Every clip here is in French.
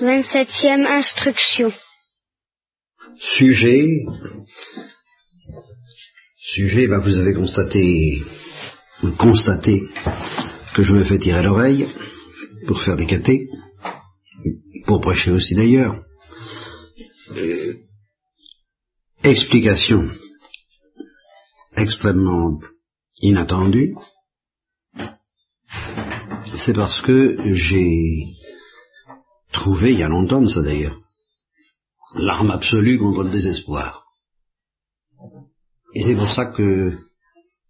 27e instruction. Sujet. Sujet, ben vous avez constaté, ou constaté que je me fais tirer l'oreille pour faire des cathés, pour prêcher aussi d'ailleurs. Euh, explication extrêmement inattendue, c'est parce que j'ai il y a longtemps de ça d'ailleurs, l'arme absolue contre le désespoir. Et c'est pour ça que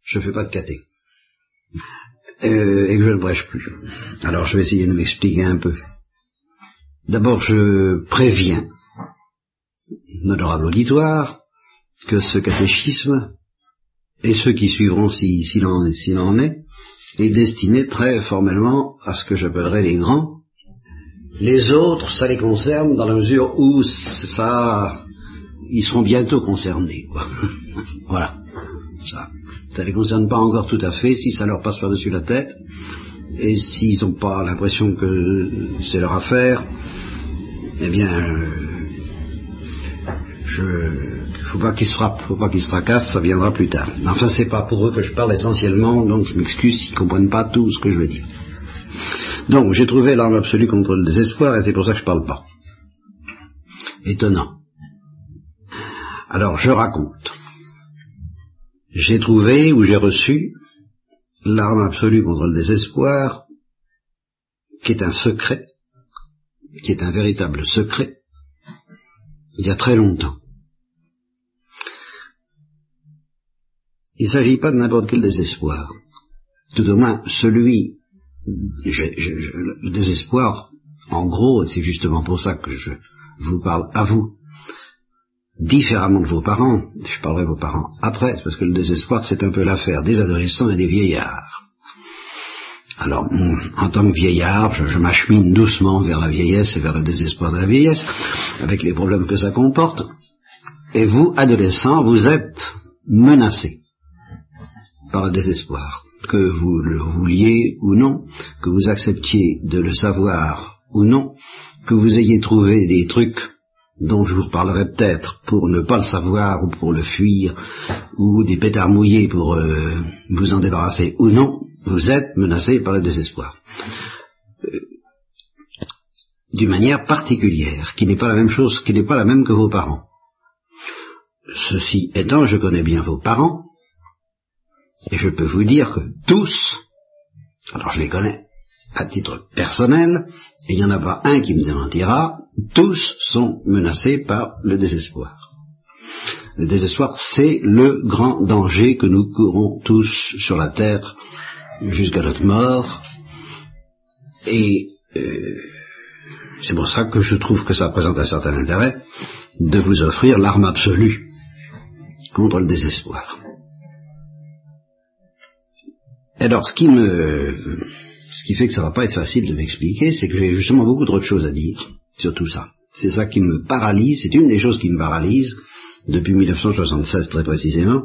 je ne fais pas de caté. Euh, et que je ne brèche plus. Alors je vais essayer de m'expliquer un peu. D'abord, je préviens l'honorable auditoire que ce catéchisme, et ceux qui suivront s'il si, si en, est, est destiné très formellement à ce que j'appellerais les grands. Les autres, ça les concerne dans la mesure où ça, ils seront bientôt concernés. Voilà. Ça. Ça les concerne pas encore tout à fait si ça leur passe par-dessus la tête et s'ils n'ont pas l'impression que c'est leur affaire, eh bien, euh, je faut pas qu'ils se frappent, faut pas qu'ils se tracassent, ça viendra plus tard. Enfin, c'est pas pour eux que je parle essentiellement, donc je m'excuse s'ils comprennent pas tout ce que je veux dire. Donc, j'ai trouvé l'arme absolue contre le désespoir, et c'est pour ça que je parle pas. Étonnant. Alors, je raconte. J'ai trouvé, ou j'ai reçu, l'arme absolue contre le désespoir, qui est un secret, qui est un véritable secret, il y a très longtemps. Il ne s'agit pas de n'importe quel désespoir. Tout au moins, celui, le désespoir, en gros, c'est justement pour ça que je vous parle à vous, différemment de vos parents, je parlerai de vos parents après, parce que le désespoir, c'est un peu l'affaire des adolescents et des vieillards. Alors, en tant que vieillard, je, je m'achemine doucement vers la vieillesse et vers le désespoir de la vieillesse, avec les problèmes que ça comporte. Et vous, adolescents, vous êtes menacés par le désespoir. Que vous le vouliez ou non, que vous acceptiez de le savoir ou non, que vous ayez trouvé des trucs dont je vous reparlerai peut-être pour ne pas le savoir ou pour le fuir, ou des pétards mouillés pour euh, vous en débarrasser ou non, vous êtes menacé par le désespoir. Euh, d'une manière particulière, qui n'est pas la même chose, qui n'est pas la même que vos parents. Ceci étant, je connais bien vos parents, et je peux vous dire que tous, alors je les connais à titre personnel, et il n'y en a pas un qui me démentira, tous sont menacés par le désespoir. Le désespoir, c'est le grand danger que nous courons tous sur la terre jusqu'à notre mort. Et euh, c'est pour ça que je trouve que ça présente un certain intérêt de vous offrir l'arme absolue contre le désespoir. Alors, ce qui me, ce qui fait que ça va pas être facile de m'expliquer, c'est que j'ai justement beaucoup trop de choses à dire sur tout ça. C'est ça qui me paralyse, c'est une des choses qui me paralyse depuis 1976 très précisément,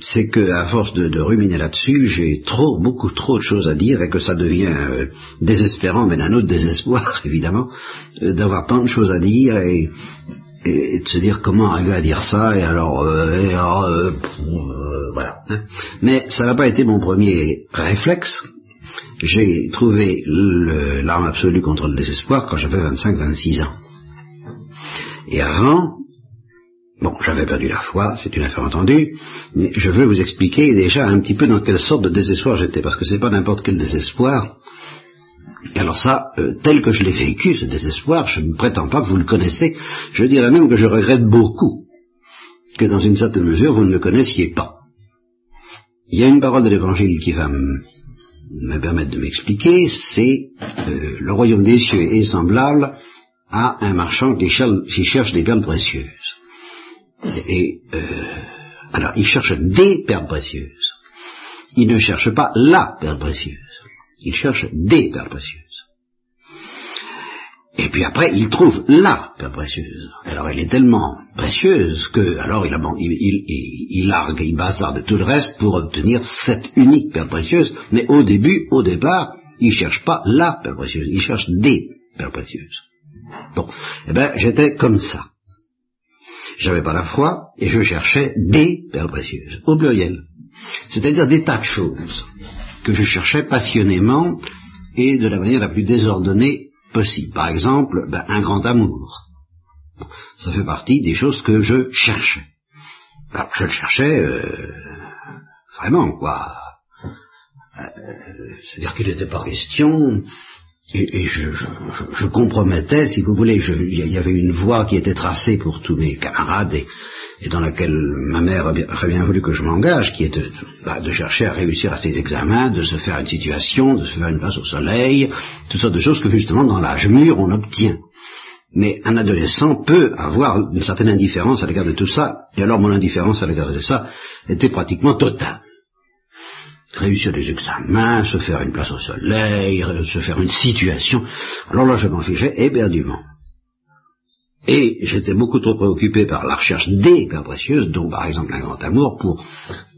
c'est que à force de, ruminer là-dessus, j'ai trop, beaucoup trop de choses à dire et que ça devient euh, désespérant, mais d'un autre désespoir évidemment, euh, d'avoir tant de choses à dire et, et, de se dire comment arriver à dire ça et alors, euh, voilà. Hein. Mais ça n'a pas été mon premier réflexe. J'ai trouvé l'arme absolue contre le désespoir quand j'avais 25-26 ans. Et avant, bon, j'avais perdu la foi, c'est une affaire entendue, mais je veux vous expliquer déjà un petit peu dans quelle sorte de désespoir j'étais, parce que c'est pas n'importe quel désespoir. Alors ça, euh, tel que je l'ai vécu, ce désespoir, je ne prétends pas que vous le connaissez, je dirais même que je regrette beaucoup que dans une certaine mesure vous ne le connaissiez pas. Il y a une parole de l'Évangile qui va me permettre de m'expliquer, c'est euh, le royaume des cieux est semblable à un marchand qui cherche, des perles précieuses. Et euh, alors, il cherche des perles précieuses. Il ne cherche pas la perle précieuse. Il cherche des perles précieuses. Et puis après, il trouve la perle précieuse. Alors elle est tellement précieuse que, alors il, il, il, il largue, il bazarde tout le reste pour obtenir cette unique perle précieuse. Mais au début, au départ, il cherche pas la perle précieuse, il cherche des perles précieuses. Bon, eh ben, j'étais comme ça. J'avais pas la foi et je cherchais des perles précieuses, au pluriel. C'est-à-dire des tas de choses que je cherchais passionnément et de la manière la plus désordonnée possible. Par exemple, ben, un grand amour. Ça fait partie des choses que je cherchais. Alors, je le cherchais euh, vraiment, quoi. Euh, c'est-à-dire qu'il n'était pas question et, je, je, compromettais, si vous voulez, il y avait une voie qui était tracée pour tous mes camarades et, dans laquelle ma mère aurait bien voulu que je m'engage, qui est bah, de, chercher à réussir à ses examens, de se faire une situation, de se faire une place au soleil, toutes sortes de choses que justement dans l'âge mûr on obtient. Mais un adolescent peut avoir une certaine indifférence à l'égard de tout ça, et alors mon indifférence à l'égard de ça était pratiquement totale réussir des examens, se faire une place au soleil, se faire une situation. Alors là, je m'en fichais éperdument. Et j'étais beaucoup trop préoccupé par la recherche des cas précieuses, dont par exemple un grand amour, pour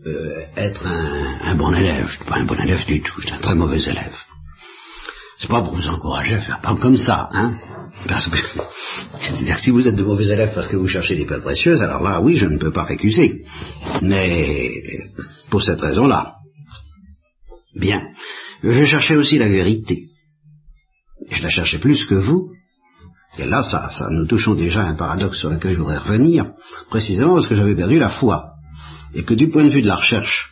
euh, être un, bon élève. Je ne suis pas un bon élève du tout, je suis un très mauvais élève. C'est pas pour vous encourager à faire pas comme ça, hein. Parce que, c'est-à-dire si vous êtes de mauvais élèves parce que vous cherchez des perles précieuses, alors là, oui, je ne peux pas récuser. Mais, pour cette raison-là, Bien. Je cherchais aussi la vérité. Je la cherchais plus que vous. Et là, ça, nous touchons déjà à un paradoxe sur lequel je voudrais revenir, précisément parce que j'avais perdu la foi. Et que du point de vue de la recherche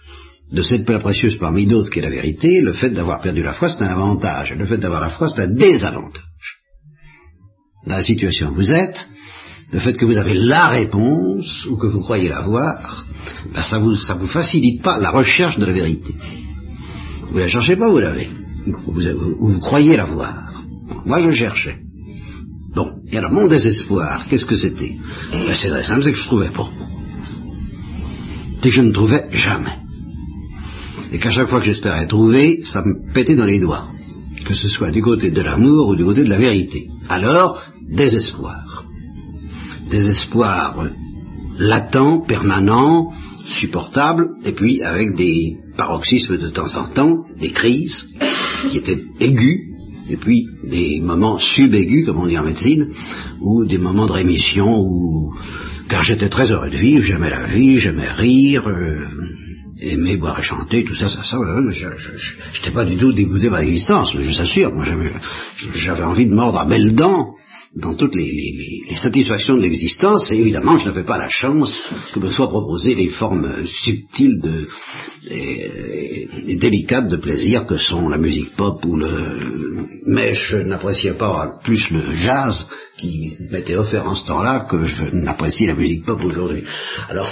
de cette perle précieuse parmi d'autres qui est la vérité, le fait d'avoir perdu la foi, c'est un avantage. Et le fait d'avoir la foi, c'est un désavantage. Dans la situation où vous êtes, le fait que vous avez la réponse, ou que vous croyez l'avoir, ben ça vous, ça vous facilite pas la recherche de la vérité. Vous la cherchez pas, vous l'avez. Vous, vous, croyez l'avoir. Moi, je cherchais. Bon, et alors mon désespoir, qu'est-ce que c'était? Ben, C'est très simple, c'est que je trouvais pas. C'est que je ne trouvais jamais. Et qu'à chaque fois que j'espérais trouver, ça me pétait dans les doigts. Que ce soit du côté de l'amour ou du côté de la vérité. Alors, désespoir. Désespoir latent, permanent, supportable, et puis avec des paroxysmes de temps en temps, des crises qui étaient aiguës, et puis des moments subaigus, comme on dit en médecine, ou des moments de rémission où, car j'étais très heureux de vivre, j'aimais la vie, j'aimais rire, euh, aimer boire et chanter, tout ça, ça, ça, je n'étais pas du tout dégoûté par l'existence, je vous assure, j'avais envie de mordre à belles dents dans toutes les, satisfactions de l'existence, et évidemment, je n'avais pas la chance que me soient proposées les formes subtiles de, et, délicates de plaisir que sont la musique pop ou le... Mais je n'appréciais pas plus le jazz qui m'était offert en ce temps-là que je n'apprécie la musique pop aujourd'hui. Alors,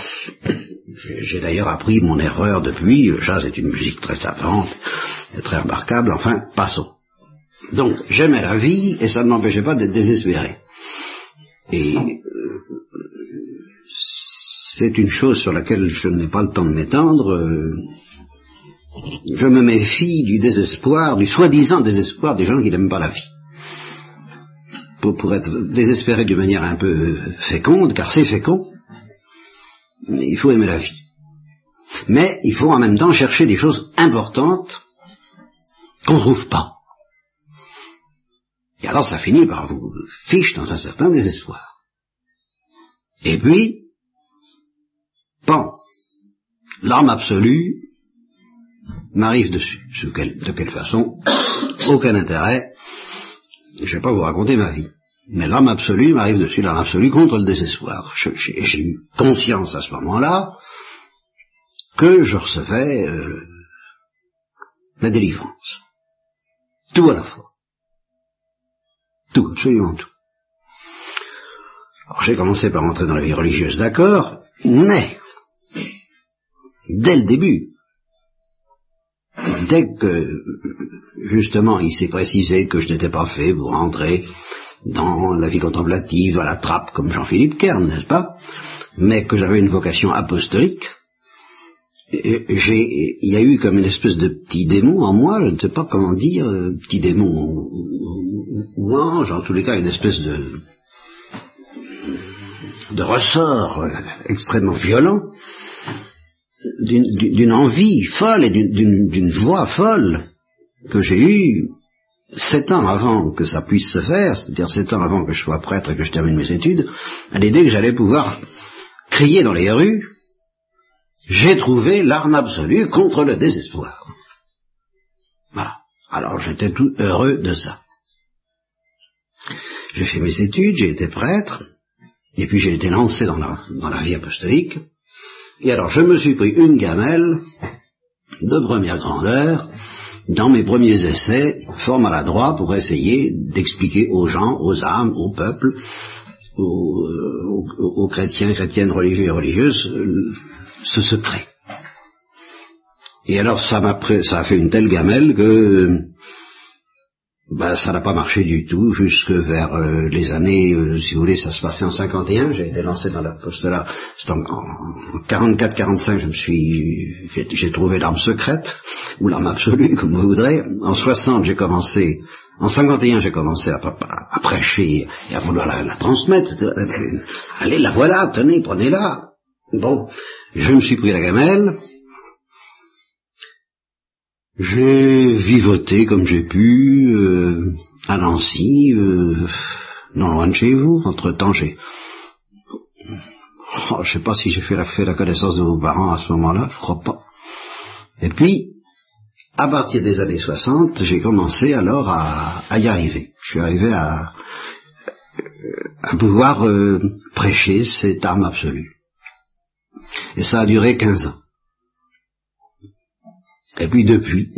j'ai d'ailleurs appris mon erreur depuis, le jazz est une musique très savante, très remarquable, enfin, passons. Donc, j'aimais la vie et ça ne m'empêchait pas d'être désespéré. Et euh, c'est une chose sur laquelle je n'ai pas le temps de m'étendre. Euh, je me méfie du désespoir, du soi-disant désespoir des gens qui n'aiment pas la vie. Pour, pour être désespéré d'une manière un peu féconde, car c'est fécond, il faut aimer la vie. Mais il faut en même temps chercher des choses importantes qu'on ne trouve pas. Et alors ça finit par vous fiche dans un certain désespoir. Et puis, bon, l'arme absolue m'arrive dessus. de quelle façon Aucun intérêt. Je ne vais pas vous raconter ma vie. Mais l'arme absolue m'arrive dessus, l'arme absolue contre le désespoir. J'ai eu conscience à ce moment-là que je recevais euh, la délivrance. Tout à la fois. Tout, absolument tout. Alors j'ai commencé par entrer dans la vie religieuse, d'accord, mais, dès le début, dès que, justement, il s'est précisé que je n'étais pas fait pour entrer dans la vie contemplative à la trappe comme Jean-Philippe Kern, n'est-ce pas, mais que j'avais une vocation apostolique, il y a eu comme une espèce de petit démon en moi, je ne sais pas comment dire, euh, petit démon ou, ange, en tous les cas une espèce de, de ressort euh, extrêmement violent, d'une envie folle et d'une voix folle que j'ai eue sept ans avant que ça puisse se faire, c'est-à-dire sept ans avant que je sois prêtre et que je termine mes études, à l'idée que j'allais pouvoir crier dans les rues, j'ai trouvé l'arme absolue contre le désespoir. Voilà. Alors j'étais tout heureux de ça. J'ai fait mes études, j'ai été prêtre, et puis j'ai été lancé dans la, dans la vie apostolique. Et alors je me suis pris une gamelle de première grandeur dans mes premiers essais, fort maladroits, pour essayer d'expliquer aux gens, aux âmes, au peuple, aux, aux, aux chrétiens, chrétiennes, religieux et religieuses, ce secret. Et alors ça m'a ça a fait une telle gamelle que ben, ça n'a pas marché du tout jusque vers euh, les années, euh, si vous voulez, ça se passait en 51, j'ai été lancé dans la poste-là, en, en 44-45, je me suis, j'ai trouvé l'arme secrète, ou l'arme absolue, comme vous voudrez. En 60, j'ai commencé, en 51, j'ai commencé à, à, prêcher et à vouloir la, la transmettre. Allez, la voilà, tenez, prenez-la. Bon, je me suis pris la gamelle, j'ai vivoté comme j'ai pu euh, à Nancy, euh, non loin de chez vous. Entre-temps, j'ai... Oh, je sais pas si j'ai fait la, connaissance de vos parents à ce moment-là, je crois pas. Et puis, à partir des années 60, j'ai commencé alors à, à, y arriver. Je suis arrivé à, à pouvoir euh, prêcher cette arme absolue. Et ça a duré 15 ans. Et puis depuis,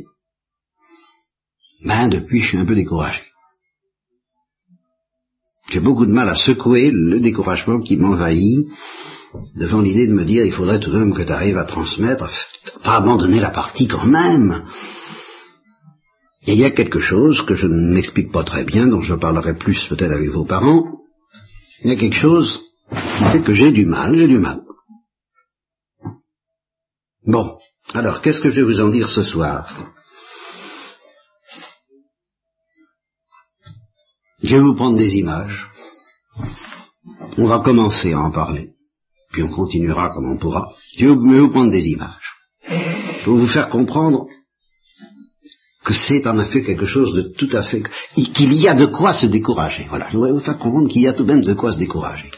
ben depuis je suis un peu découragé. J'ai beaucoup de mal à secouer le découragement qui m'envahit devant l'idée de me dire il faudrait tout de même que tu arrives à transmettre, pas abandonner la partie quand même. Et il y a quelque chose que je ne m'explique pas très bien, dont je parlerai plus peut-être avec vos parents. Il y a quelque chose qui fait que j'ai du mal, j'ai du mal. Bon, alors, qu'est-ce que je vais vous en dire ce soir? Je vais vous prendre des images. On va commencer à en parler. Puis on continuera comme on pourra. Je vais vous prendre des images. Pour vous faire comprendre que c'est en effet quelque chose de tout à fait... qu'il y a de quoi se décourager. Voilà, je voudrais vous faire comprendre qu'il y a tout de même de quoi se décourager.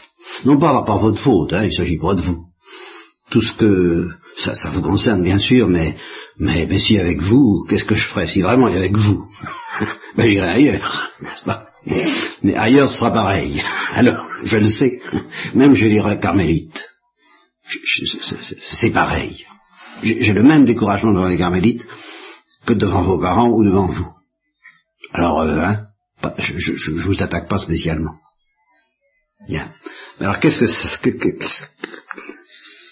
Non pas par votre faute, hein, il ne s'agit pas de vous tout ce que ça, ça vous concerne bien sûr, mais, mais, mais si avec vous, qu'est-ce que je ferais si vraiment avec vous? Ben j'irai ailleurs, n'est-ce pas? Mais ailleurs sera pareil. Alors, je le sais, même je dirais carmélite. C'est pareil. J'ai le même découragement devant les carmélites que devant vos parents ou devant vous. Alors, euh, hein, je, je, je vous attaque pas spécialement. Bien. Alors qu'est-ce que, que,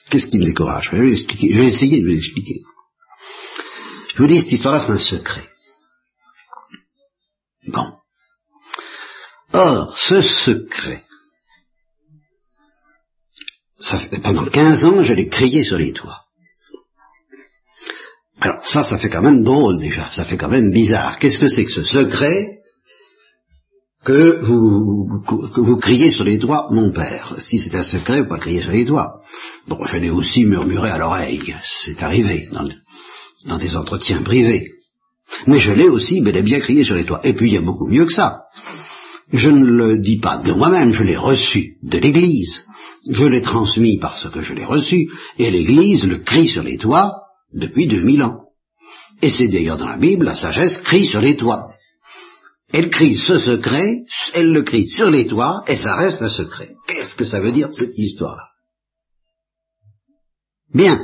Qu'est-ce qui me décourage je vais, je vais essayer de vous expliquer. Je vous dis, cette histoire-là, c'est un secret. Bon. Or, ce secret, ça fait, pendant 15 ans, je l'ai crié sur les toits. Alors ça, ça fait quand même drôle déjà, ça fait quand même bizarre. Qu'est-ce que c'est que ce secret? Que vous, que vous criez sur les toits, mon père. Si c'est un secret, vous pas crier sur les toits. Bon, je l'ai aussi murmuré à l'oreille. C'est arrivé dans, dans, des entretiens privés. Mais je l'ai aussi bel et bien crié sur les toits. Et puis il y a beaucoup mieux que ça. Je ne le dis pas de moi-même, je l'ai reçu de l'Église. Je l'ai transmis parce que je l'ai reçu. Et l'Église le crie sur les toits depuis 2000 ans. Et c'est d'ailleurs dans la Bible, la sagesse crie sur les toits. Elle crie ce secret, elle le crie sur les toits, et ça reste un secret. Qu'est-ce que ça veut dire cette histoire Bien.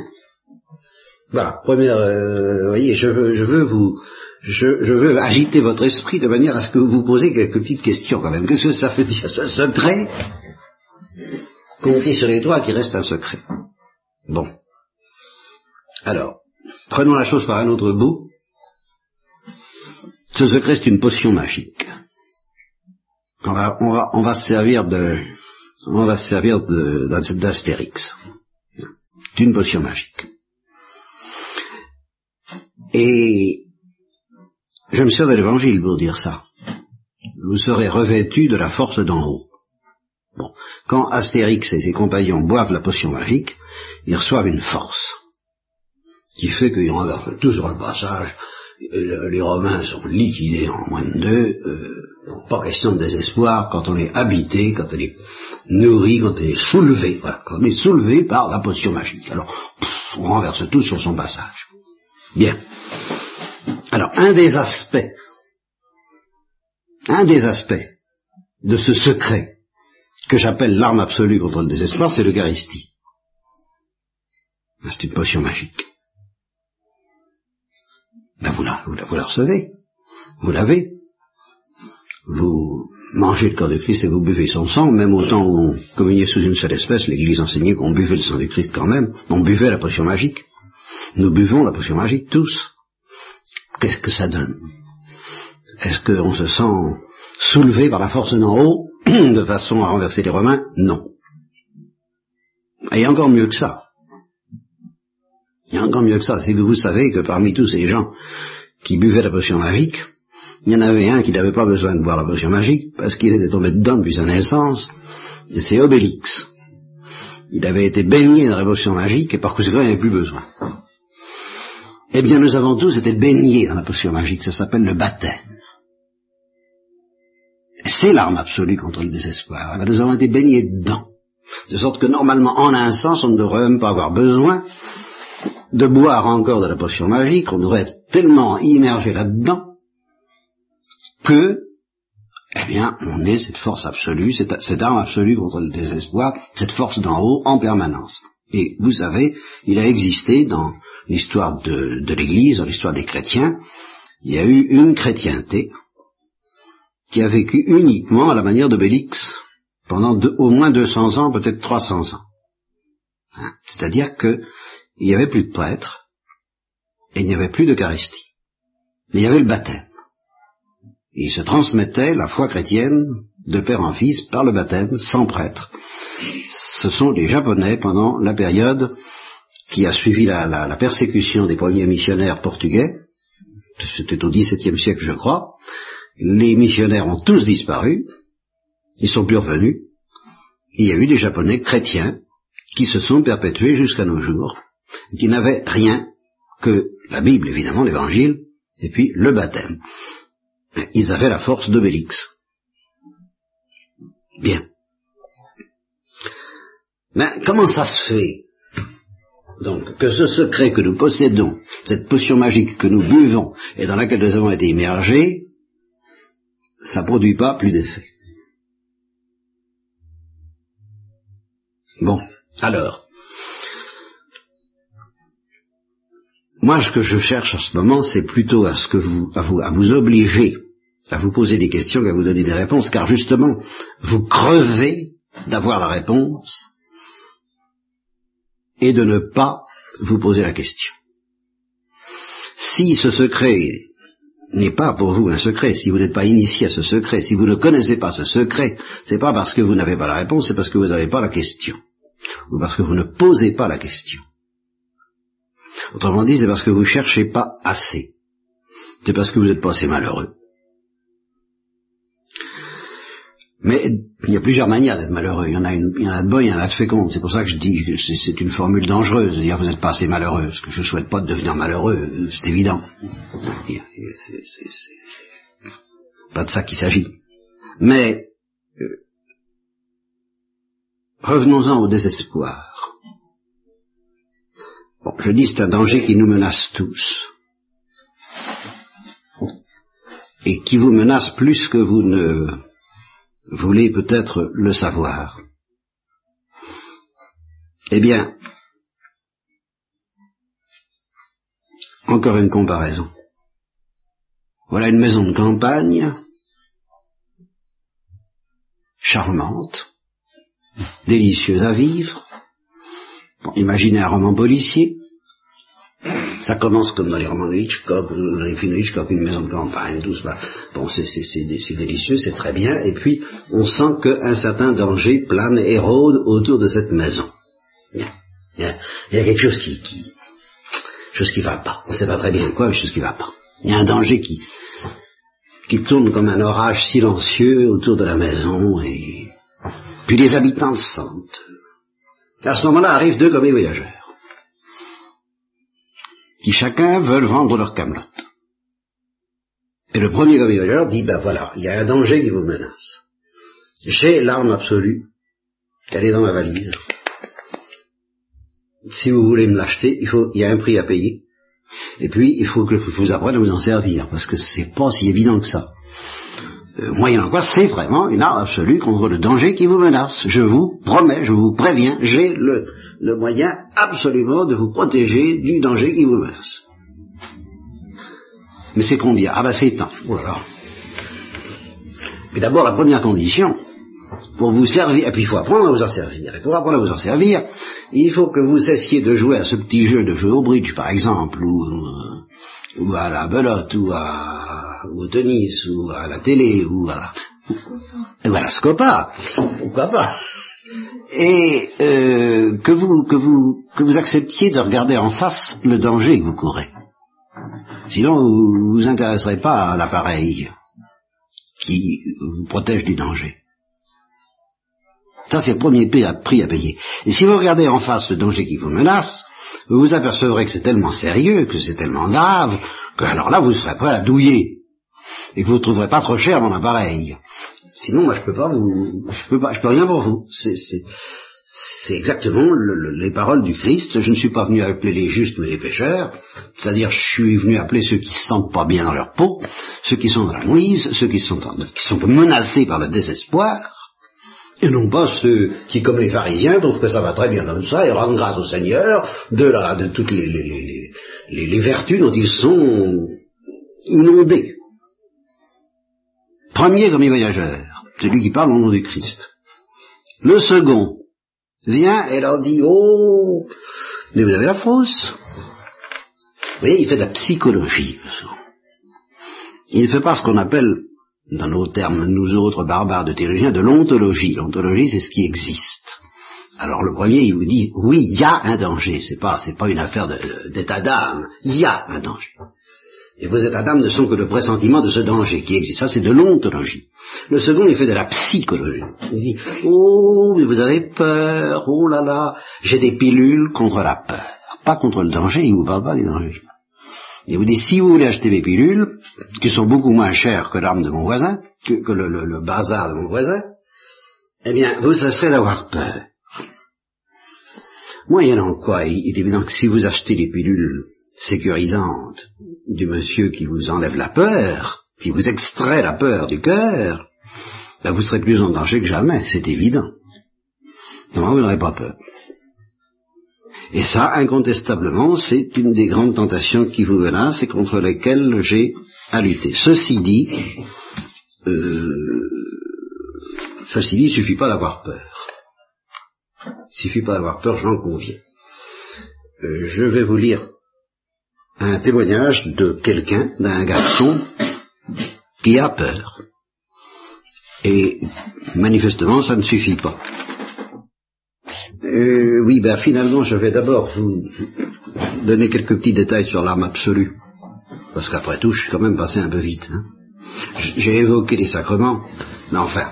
Voilà, première, euh, voyez, je veux, je veux vous, je, veux agiter votre esprit de manière à ce que vous vous posez quelques petites questions quand même. Qu'est-ce que ça veut dire ce secret crie sur les toits qui reste un secret? Bon. Alors, prenons la chose par un autre bout. Ce secret, c'est une potion magique. On va, on va, on va se servir de, on va se servir d'Astérix. C'est une potion magique. Et je me sers de l'évangile pour dire ça. Vous serez revêtus de la force d'en haut. Bon. Quand Astérix et ses compagnons boivent la potion magique, ils reçoivent une force qui fait qu'ils renversent tout sur le passage les Romains sont liquidés en moins de deux, euh, pas question de désespoir quand on est habité, quand on est nourri, quand on est soulevé, voilà, quand on est soulevé par la potion magique. Alors, on renverse tout sur son passage. Bien. Alors, un des aspects, un des aspects de ce secret que j'appelle l'arme absolue contre le désespoir, c'est l'Eucharistie. C'est une potion magique. Ben vous la, vous la, vous la recevez. Vous l'avez. Vous mangez le corps de Christ et vous buvez son sang, même au temps où on communiait sous une seule espèce, l'Église enseignait qu'on buvait le sang du Christ quand même, on buvait la potion magique. Nous buvons la potion magique tous. Qu'est-ce que ça donne? Est-ce qu'on se sent soulevé par la force d'en haut de façon à renverser les Romains? Non. Et encore mieux que ça. A encore mieux que ça, c'est que vous savez que parmi tous ces gens qui buvaient la potion magique, il y en avait un qui n'avait pas besoin de boire la potion magique parce qu'il était tombé dedans depuis sa naissance, et c'est Obélix. Il avait été baigné dans la potion magique et par conséquent il n'avait plus besoin. Eh bien nous avons tous été baignés dans la potion magique, ça s'appelle le baptême. C'est l'arme absolue contre le désespoir. Nous avons été baignés dedans. De sorte que normalement, en un sens, on ne devrait même pas avoir besoin de boire encore de la potion magique, on devrait être tellement immergé là-dedans que, eh bien, on est cette force absolue, cette, arme absolue contre le désespoir, cette force d'en haut en permanence. Et vous savez, il a existé dans l'histoire de, l'Église, dans l'histoire des chrétiens, il y a eu une chrétienté qui a vécu uniquement à la manière de Bélix pendant au moins 200 ans, peut-être 300 ans. Hein, c'est-à-dire qu'il n'y avait plus de prêtres et il n'y avait plus d'Eucharistie. Mais il y avait le baptême. il se transmettait la foi chrétienne de père en fils par le baptême sans prêtre. Ce sont les Japonais pendant la période qui a suivi la, la persécution des premiers missionnaires portugais, c'était au XVIIe siècle je crois, les missionnaires ont tous disparu, ils sont plus revenus, il y a eu des Japonais chrétiens qui se sont perpétués jusqu'à nos jours, qui n'avaient rien que la Bible, évidemment, l'Évangile, et puis le baptême. Ils avaient la force d'Obélix. Bien. Mais comment ça se fait donc que ce secret que nous possédons, cette potion magique que nous buvons et dans laquelle nous avons été immergés, ça ne produit pas plus d'effet? Bon, alors, moi ce que je cherche en ce moment, c'est plutôt à ce que vous, à vous, à vous obliger à vous poser des questions qu'à vous donner des réponses, car justement, vous crevez d'avoir la réponse et de ne pas vous poser la question. Si ce secret n'est pas pour vous un secret, si vous n'êtes pas initié à ce secret, si vous ne connaissez pas ce secret, c'est pas parce que vous n'avez pas la réponse, c'est parce que vous n'avez pas la question. Ou parce que vous ne posez pas la question. Autrement dit, c'est parce que vous cherchez pas assez. C'est parce que vous n'êtes pas assez malheureux. Mais il y a plusieurs manières d'être malheureux. Il y en a, une, il y en a de bonnes, il y en a de fécondes. C'est pour ça que je dis que c'est une formule dangereuse dire vous n'êtes pas assez malheureux. Parce que je ne souhaite pas de devenir malheureux, c'est évident. C'est pas de ça qu'il s'agit. Mais euh, revenons-en au désespoir. Je dis c'est un danger qui nous menace tous. Et qui vous menace plus que vous ne voulez peut-être le savoir. Eh bien, encore une comparaison. Voilà une maison de campagne, charmante, délicieuse à vivre. Imaginez un roman policier. Ça commence comme dans les romans de Hitchcock, dans les films de Hitchcock, une maison de campagne, tout cela. Bon, c'est délicieux, c'est très bien. Et puis, on sent qu'un certain danger plane et rôde autour de cette maison. Il y a, il y a quelque chose qui, qui, chose qui va pas. On ne sait pas très bien quoi, mais chose qui va pas. Il y a un danger qui, qui tourne comme un orage silencieux autour de la maison et puis les habitants le sentent. À ce moment-là arrivent deux comme voyageurs qui chacun veulent vendre leur camelote. Et le premier commis voyageur dit, ben voilà, il y a un danger qui vous menace. J'ai l'arme absolue, elle est dans ma valise. Si vous voulez me l'acheter, il faut, il y a un prix à payer. Et puis, il faut que je vous apprenne à vous en servir, parce que c'est pas si évident que ça. Euh, moyennant quoi, c'est vraiment une arme absolue contre le danger qui vous menace. Je vous promets, je vous préviens, j'ai le, le moyen absolument de vous protéger du danger qui vous menace. Mais c'est combien? Ah ben c'est tant. Voilà. Mais d'abord, la première condition, pour vous servir, et puis il faut apprendre à vous en servir. Et pour apprendre à vous en servir, il faut que vous cessiez de jouer à ce petit jeu de jeu au bridge, par exemple, ou, euh, ou à la belote, ou, à, au tennis, ou à la télé, ou à, ou à la scopa. Pourquoi pas? Et euh, que vous que vous que vous acceptiez de regarder en face le danger que vous courez. Sinon, vous ne vous intéresserez pas à l'appareil qui vous protège du danger. Ça, c'est le premier prix à payer. Et si vous regardez en face le danger qui vous menace, vous vous apercevrez que c'est tellement sérieux, que c'est tellement grave, que alors là, vous serez prêt à douiller. Et que vous ne trouverez pas trop cher mon appareil. Sinon, moi, je peux pas vous, je peux pas, je peux rien pour vous. C'est, exactement les paroles du Christ. Je ne suis pas venu appeler les justes mais les pécheurs. C'est-à-dire, je suis venu appeler ceux qui se sentent pas bien dans leur peau, ceux qui sont dans la mouise, ceux qui sont menacés par le désespoir, et non pas ceux qui, comme les pharisiens, trouvent que ça va très bien comme ça et rendent grâce au Seigneur de, la, de toutes les, les, les, les vertus dont ils sont inondés. Premier comme voyageur, celui qui parle au nom du Christ. Le second, vient et leur dit Oh, mais vous avez la fausse. Vous voyez, il fait de la psychologie. Il ne fait pas ce qu'on appelle, dans nos termes, nous autres barbares de théologiens, de l'ontologie. L'ontologie, c'est ce qui existe. Alors le premier, il vous dit, oui, il y a un danger, c'est pas, c'est pas une affaire d'état d'âme, il y a un danger. Et vos états d'âme ne sont que le pressentiment de ce danger qui existe. Ça, c'est de l'ontologie. Le second, il fait de la psychologie. Il dit, oh, mais vous avez peur, oh là là, j'ai des pilules contre la peur. Pas contre le danger, il ne vous parle pas des dangers. Il vous dit, si vous voulez acheter des pilules, qui sont beaucoup moins chères que l'arme de mon voisin, que, le, bazar de mon voisin, eh bien, vous cesserez d'avoir peur. Moyennant quoi, il est évident que si vous achetez des pilules sécurisante du monsieur qui vous enlève la peur, qui vous extrait la peur du cœur, ben vous serez plus en danger que jamais, c'est évident. Non, vous n'aurez pas peur. Et ça, incontestablement, c'est une des grandes tentations qui vous menacent et contre lesquelles j'ai à lutter. Ceci dit, euh, ceci dit, il suffit pas d'avoir peur. Il suffit pas d'avoir peur, j'en conviens. Euh, je vais vous lire un témoignage de quelqu'un, d'un garçon qui a peur. Et manifestement, ça ne suffit pas. Euh, oui, ben finalement, je vais d'abord vous donner quelques petits détails sur l'arme absolue. Parce qu'après tout, je suis quand même passé un peu vite. Hein. J'ai évoqué les sacrements, mais enfin,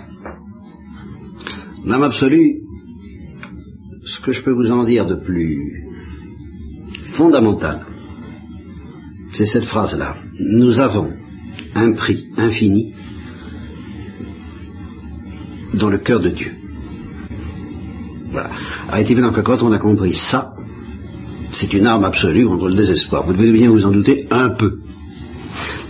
l'âme absolue, ce que je peux vous en dire de plus fondamental, c'est cette phrase-là. Nous avons un prix infini dans le cœur de Dieu. Voilà. Alors, évident que quand on a compris ça, c'est une arme absolue contre le désespoir. Vous devez bien vous en douter un peu.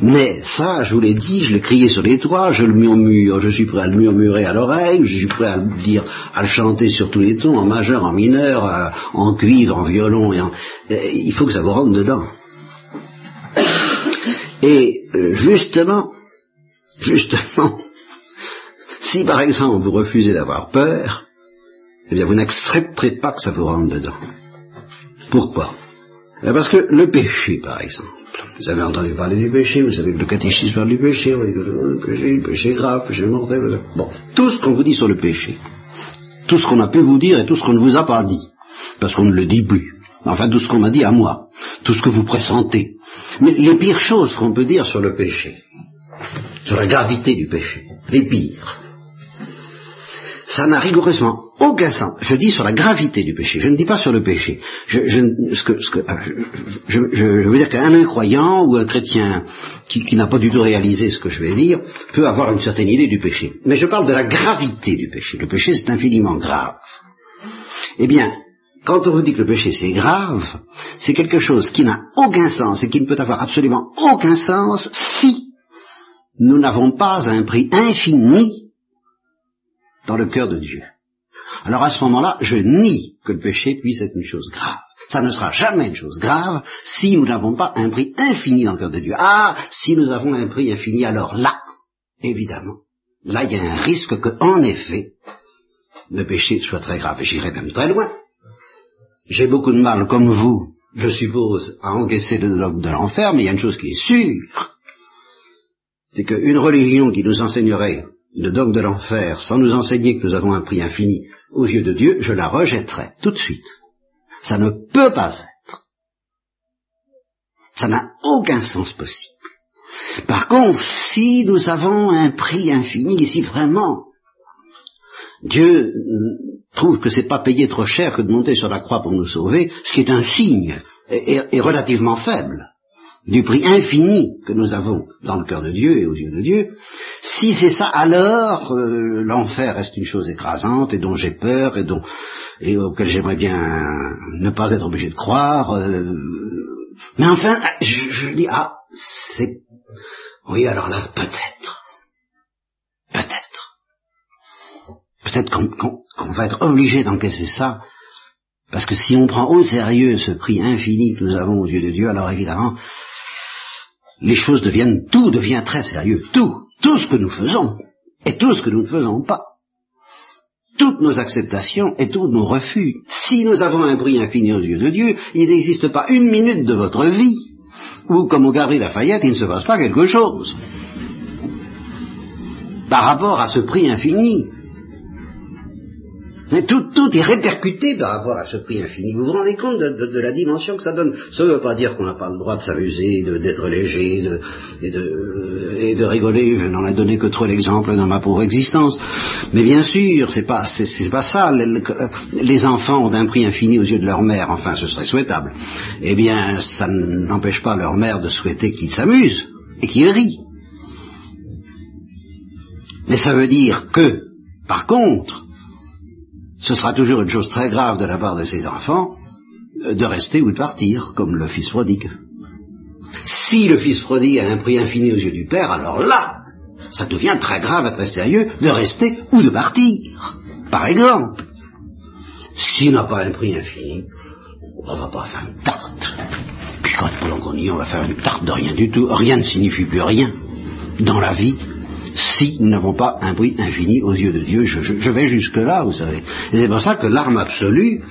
Mais ça, je vous l'ai dit, je l'ai crié sur les toits, je le murmure, je suis prêt à le murmurer à l'oreille, je suis prêt à le dire, à le chanter sur tous les tons, en majeur, en mineur, euh, en cuivre, en violon, et euh, il faut que ça vous rentre dedans. Et euh, justement, justement, si par exemple vous refusez d'avoir peur, eh bien vous n'accepterez pas que ça vous rentre dedans. Pourquoi? Eh Parce que le péché, par exemple, vous avez entendu parler du péché, vous savez que le catéchisme parle du péché, vous que le péché, le péché grave, le péché mortel, bon, tout ce qu'on vous dit sur le péché, tout ce qu'on a pu vous dire et tout ce qu'on ne vous a pas dit, parce qu'on ne le dit plus, enfin tout ce qu'on m'a dit à moi, tout ce que vous pressentez, mais les pires choses qu'on peut dire sur le péché, sur la gravité du péché, les pires, ça n'a rigoureusement aucun sens. Je dis sur la gravité du péché, je ne dis pas sur le péché. Je, je, ce que, ce que, je, je, veux dire qu'un incroyant ou un chrétien qui, qui n'a pas du tout réalisé ce que je vais dire peut avoir une certaine idée du péché. Mais je parle de la gravité du péché. Le péché, c'est infiniment grave. Eh bien, quand on vous dit que le péché c'est grave, c'est quelque chose qui n'a aucun sens et qui ne peut avoir absolument aucun sens si nous n'avons pas un prix infini dans le cœur de Dieu. Alors à ce moment-là, je nie que le péché puisse être une chose grave. Ça ne sera jamais une chose grave si nous n'avons pas un prix infini dans le cœur de Dieu. Ah, si nous avons un prix infini, alors là, évidemment, là il y a un risque que, en effet, le péché soit très grave. J'irai même très loin. J'ai beaucoup de mal, comme vous, je suppose, à encaisser le dogme de l'enfer, mais il y a une chose qui est sûre, c'est qu'une religion qui nous enseignerait le dogme de l'enfer sans nous enseigner que nous avons un prix infini aux yeux de Dieu, je la rejetterai tout de suite. Ça ne peut pas être. Ça n'a aucun sens possible. Par contre, si nous avons un prix infini, si vraiment Dieu trouve que c'est pas payé trop cher que de monter sur la croix pour nous sauver, ce qui est un signe et, relativement faible du prix infini que nous avons dans le cœur de Dieu et aux yeux de Dieu, si c'est ça, alors euh, l'enfer reste une chose écrasante et dont j'ai peur et dont et auquel j'aimerais bien ne pas être obligé de croire. Euh, mais enfin, je, je dis ah, c'est oui, alors là peut-être, peut-être, peut-être qu'on va être obligé d'encaisser ça. Parce que si on prend au sérieux ce prix infini que nous avons aux yeux de Dieu, alors évidemment, les choses deviennent, tout devient très sérieux. Tout, tout ce que nous faisons et tout ce que nous ne faisons pas. Toutes nos acceptations et tous nos refus. Si nous avons un prix infini aux yeux de Dieu, il n'existe pas une minute de votre vie où, comme au Galerie Lafayette, il ne se passe pas quelque chose. Par rapport à ce prix infini, mais tout, est répercuté par rapport à ce prix infini. Vous vous rendez compte de, la dimension que ça donne? Ça ne veut pas dire qu'on n'a pas le droit de s'amuser, d'être léger et, de, et de rigoler. Je n'en ai donné que trop l'exemple dans ma pauvre existence. Mais bien sûr, c'est pas, pas ça. Les, enfants ont un prix infini aux yeux de leur mère. Enfin, ce serait souhaitable. Eh bien, ça n'empêche pas leur mère de souhaiter qu'ils s'amusent et qu'ils rient. Mais ça veut dire que, par contre, ce sera toujours une chose très grave de la part de ses enfants euh, de rester ou de partir, comme le fils prodigue. Si le fils prodigue a un prix infini aux yeux du père, alors là, ça devient très grave et très sérieux de rester ou de partir. Par exemple, s'il n'a pas un prix infini, on va pas faire une tarte. Puis quand on va faire une tarte de rien du tout. Rien ne signifie plus rien dans la vie si nous n'avons pas un bruit infini aux yeux de Dieu. Je, vais jusque-là, vous savez. Et c'est pour ça que l'arme absolue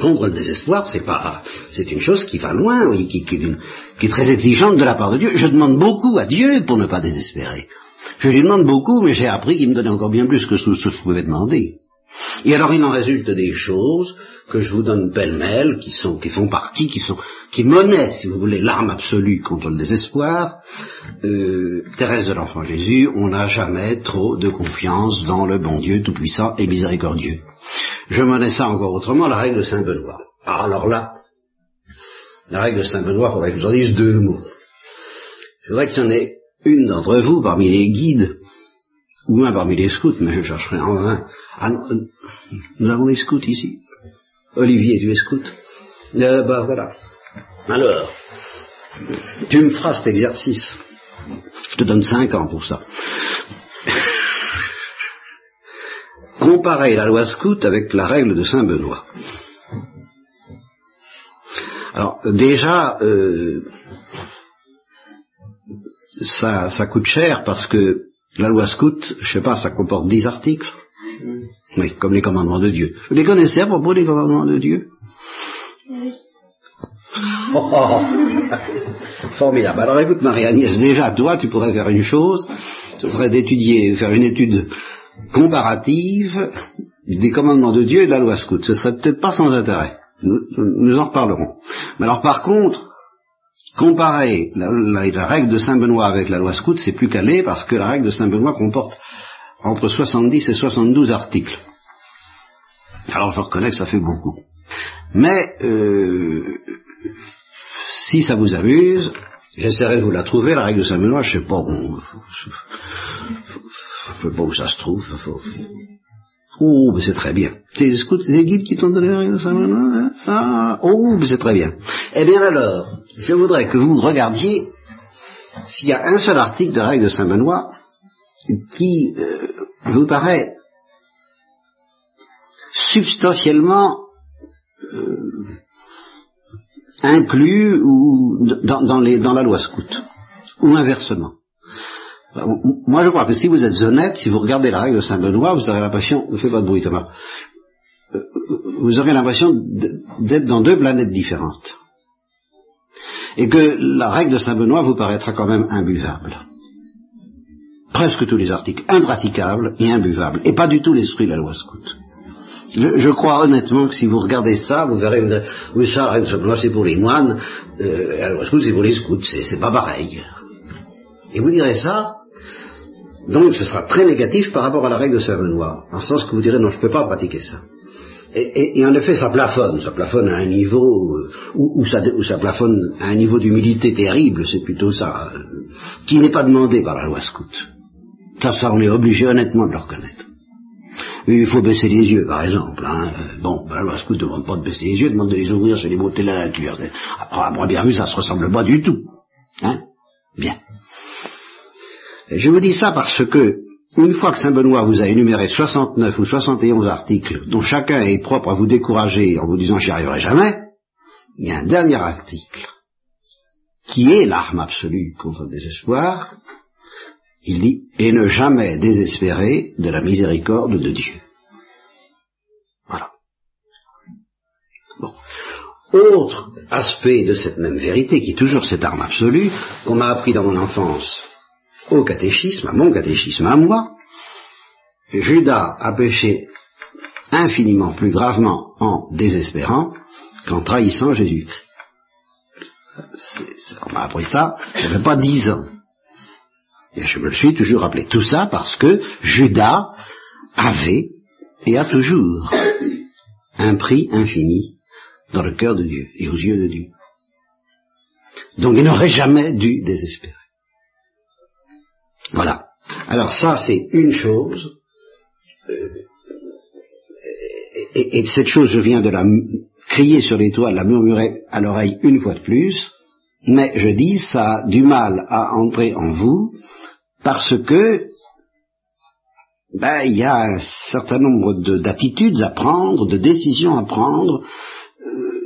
contre le désespoir, c'est pas, c'est une chose qui va loin, oui, qui, est très exigeante de la part de Dieu. Je demande beaucoup à Dieu pour ne pas désespérer. Je lui demande beaucoup, mais j'ai appris qu'il me donnait encore bien plus que ce que je pouvais demander. Et alors il en résulte des choses que je vous donne pêle-mêle, qui sont, qui font partie, qui sont, qui monnaient, si vous voulez, l'arme absolue contre le désespoir. Euh, Thérèse de l'Enfant Jésus, on n'a jamais trop de confiance dans le bon Dieu tout-puissant et miséricordieux. Je monnais ça encore autrement, la règle de Saint Benoît. Alors là, la règle de Saint Benoît, il faudrait que je vous en dise deux mots. Je voudrais qu'il y en ait une d'entre vous, parmi les guides, ou même parmi les scouts, mais je chercherai en vain. Ah, nous avons des scouts ici. Olivier, tu es scout euh, Ben voilà. Alors, tu me feras cet exercice. Je te donne cinq ans pour ça. Comparer la loi scout avec la règle de Saint-Benoît. Alors déjà, euh, ça, ça coûte cher parce que la loi scout, je sais pas, ça comporte dix articles. Oui, comme les commandements de Dieu. Vous les connaissez à propos des commandements de Dieu? Oui. Oh, oh, oh. Formidable. Alors écoute Marie-Agnès, déjà toi tu pourrais faire une chose, ce serait d'étudier, faire une étude comparative des commandements de Dieu et de la loi scout. Ce serait peut-être pas sans intérêt. Nous, en reparlerons. Mais alors par contre, comparer la, règle de Saint-Benoît avec la loi scout, c'est plus calé parce que la règle de Saint-Benoît comporte entre 70 et 72 articles. Alors je reconnais que ça fait beaucoup. Mais euh, si ça vous amuse, j'essaierai de vous la trouver, la règle de Saint-Benoît, je sais pas, je sais pas où ça se trouve. Oh, mais c'est très bien. C'est les guides qui t'ont donné la règle de Saint-Benoît hein? Ah, Oh, mais c'est très bien. Eh bien alors, je voudrais que vous regardiez s'il y a un seul article de la règle de Saint-Benoît qui euh, vous paraît substantiellement euh, inclus ou dans, dans, les, dans la loi scout, ou inversement. Moi, je crois que si vous êtes honnête, si vous regardez la règle de Saint-Benoît, vous aurez l'impression, ne fais pas de bruit Thomas, euh, vous aurez l'impression d'être dans deux planètes différentes. Et que la règle de Saint-Benoît vous paraîtra quand même imbuvable. Presque tous les articles, impraticables et imbuvables. Et pas du tout l'esprit de la loi scout. Je, crois honnêtement que si vous regardez ça, vous verrez, oui, ça, c'est pour les moines, euh, la loi scout, c'est pour les scouts, c'est pas pareil. Et vous direz ça, donc ce sera très négatif par rapport à la règle de Saint-Benoît, en sens que vous direz non, je ne peux pas pratiquer ça. Et, en effet, ça plafonne, ça plafonne à un niveau euh, où, ça, plafonne à un niveau d'humilité terrible, c'est plutôt ça, euh, qui n'est pas demandé par la loi scout. Ça, ça, on est obligé honnêtement de le reconnaître. Il faut baisser les yeux, par exemple. Hein. Bon, ben, la ne demande pas de baisser les yeux, demande de les ouvrir sur les beautés de la nature? Après, bien vu, ça se ressemble pas du tout. Hein Bien. Je vous dis ça parce que, une fois que Saint Benoît vous a énuméré 69 ou 71 articles, dont chacun est propre à vous décourager en vous disant j'y arriverai jamais, il y a un dernier article qui est l'arme absolue contre le désespoir. Il dit et ne jamais désespérer de la miséricorde de Dieu. Voilà. Autre aspect de cette même vérité, qui est toujours cette arme absolue, qu'on m'a appris dans mon enfance au catéchisme, à mon catéchisme à moi, Judas a péché infiniment plus gravement en désespérant qu'en trahissant Jésus-Christ. On m'a appris ça, j'avais pas dix ans. Et je me le suis toujours rappelé. Tout ça parce que Judas avait et a toujours un prix infini dans le cœur de Dieu et aux yeux de Dieu. Donc il n'aurait jamais dû désespérer. Voilà. Alors ça, c'est une chose. Euh, et, cette chose, je viens de la crier sur les toits, la murmurer à l'oreille une fois de plus, mais je dis, ça a du mal à entrer en vous, parce que ben, il y a un certain nombre d'attitudes à prendre, de décisions à prendre, euh,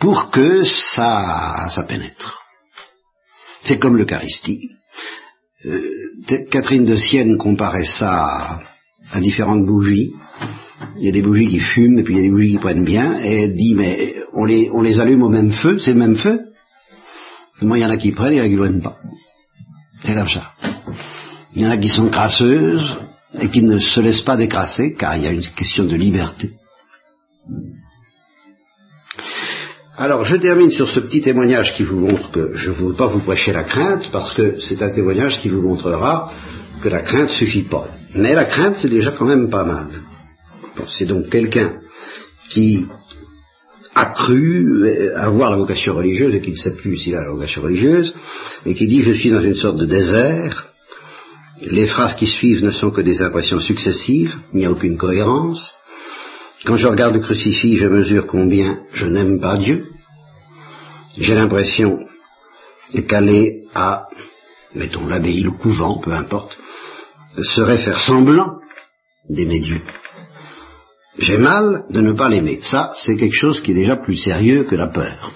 pour que ça, ça pénètre. C'est comme l'Eucharistie. Euh, Catherine de Sienne comparait ça à, différentes bougies. Il y a des bougies qui fument et puis il y a des bougies qui prennent bien. Et elle dit, mais on les, on les allume au même feu, c'est le même feu. Moi, il y en a qui prennent, il y en a qui ne prennent pas. C'est comme ça. Il y en a qui sont crasseuses et qui ne se laissent pas décrasser, car il y a une question de liberté. Alors, je termine sur ce petit témoignage qui vous montre que je ne veux pas vous prêcher la crainte, parce que c'est un témoignage qui vous montrera que la crainte ne suffit pas. Mais la crainte, c'est déjà quand même pas mal. c'est donc quelqu'un qui a cru avoir la vocation religieuse et qui ne sait plus s'il a la vocation religieuse, et qui dit je suis dans une sorte de désert, les phrases qui suivent ne sont que des impressions successives, il n'y a aucune cohérence, quand je regarde le crucifix, je mesure combien je n'aime pas Dieu. J'ai l'impression qu'aller à, mettons l'abbaye, le couvent, peu importe, serait faire semblant d'aimer Dieu. J'ai mal de ne pas l'aimer. Ça, c'est quelque chose qui est déjà plus sérieux que la peur.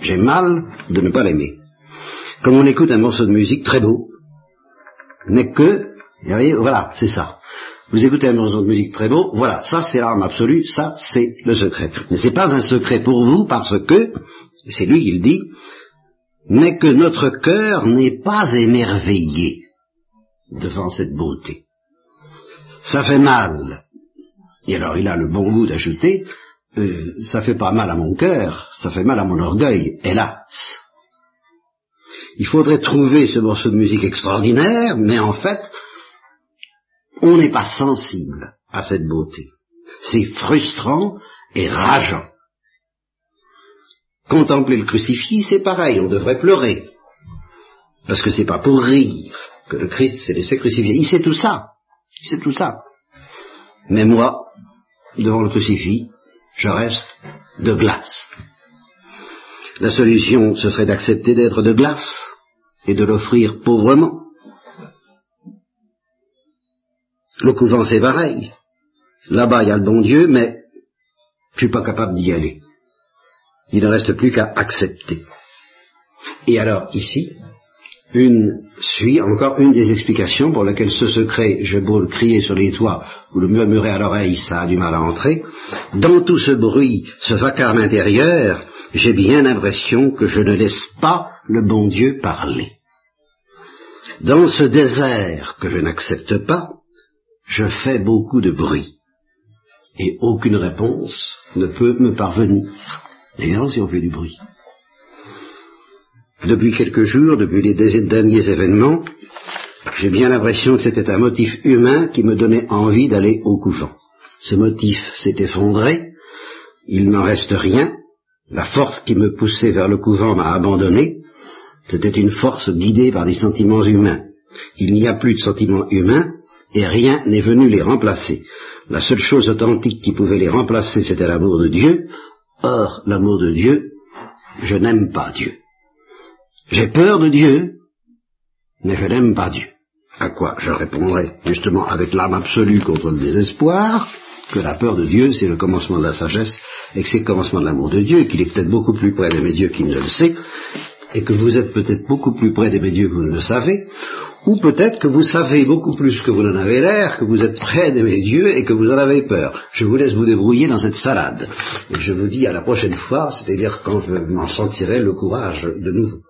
J'ai mal de ne pas l'aimer. Comme on écoute un morceau de musique très beau, mais que, voilà, c'est ça. Vous écoutez un morceau de musique très beau, voilà, ça c'est l'arme absolue, ça c'est le secret. Mais ce n'est pas un secret pour vous parce que, c'est lui qui le dit, mais que notre cœur n'est pas émerveillé devant cette beauté. Ça fait mal. Et alors il a le bon goût d'ajouter, euh, ça fait pas mal à mon cœur, ça fait mal à mon orgueil, hélas. Il faudrait trouver ce morceau de musique extraordinaire, mais en fait, on n'est pas sensible à cette beauté. C'est frustrant et rageant. Contempler le crucifix, c'est pareil, on devrait pleurer. Parce que c'est pas pour rire que le Christ s'est laissé crucifier. Il sait tout ça. Il sait tout ça. Mais moi, devant le crucifix, je reste de glace. La solution, ce serait d'accepter d'être de glace et de l'offrir pauvrement. Le couvent, c'est pareil. Là-bas, il y a le bon Dieu, mais je suis pas capable d'y aller. Il ne reste plus qu'à accepter. Et alors, ici, une suit encore une des explications pour laquelle ce secret, je beau le crier sur les toits ou le murmurer à l'oreille, ça a du mal à entrer. Dans tout ce bruit, ce vacarme intérieur, j'ai bien l'impression que je ne laisse pas le bon Dieu parler. Dans ce désert que je n'accepte pas, je fais beaucoup de bruit. Et aucune réponse ne peut me parvenir. D'ailleurs, si on fait du bruit. Depuis quelques jours, depuis les derniers événements, j'ai bien l'impression que c'était un motif humain qui me donnait envie d'aller au couvent. Ce motif s'est effondré, il n'en reste rien, la force qui me poussait vers le couvent m'a abandonné, c'était une force guidée par des sentiments humains. Il n'y a plus de sentiments humains, et rien n'est venu les remplacer. La seule chose authentique qui pouvait les remplacer, c'était l'amour de Dieu. Or, l'amour de Dieu, je n'aime pas Dieu. J'ai peur de Dieu, mais je n'aime pas Dieu. À quoi je répondrai justement avec l'âme absolue contre le désespoir, que la peur de Dieu, c'est le commencement de la sagesse, et que c'est le commencement de l'amour de Dieu, et qu'il est peut-être beaucoup plus près d'aimer Dieu qu'il ne le sait, et que vous êtes peut-être beaucoup plus près d'aimer Dieu que vous ne le savez, ou peut-être que vous savez beaucoup plus que vous n'en avez l'air, que vous êtes près d'aimer Dieu et que vous en avez peur. Je vous laisse vous débrouiller dans cette salade. Et je vous dis à la prochaine fois, c'est-à-dire quand je m'en sentirai le courage de nouveau.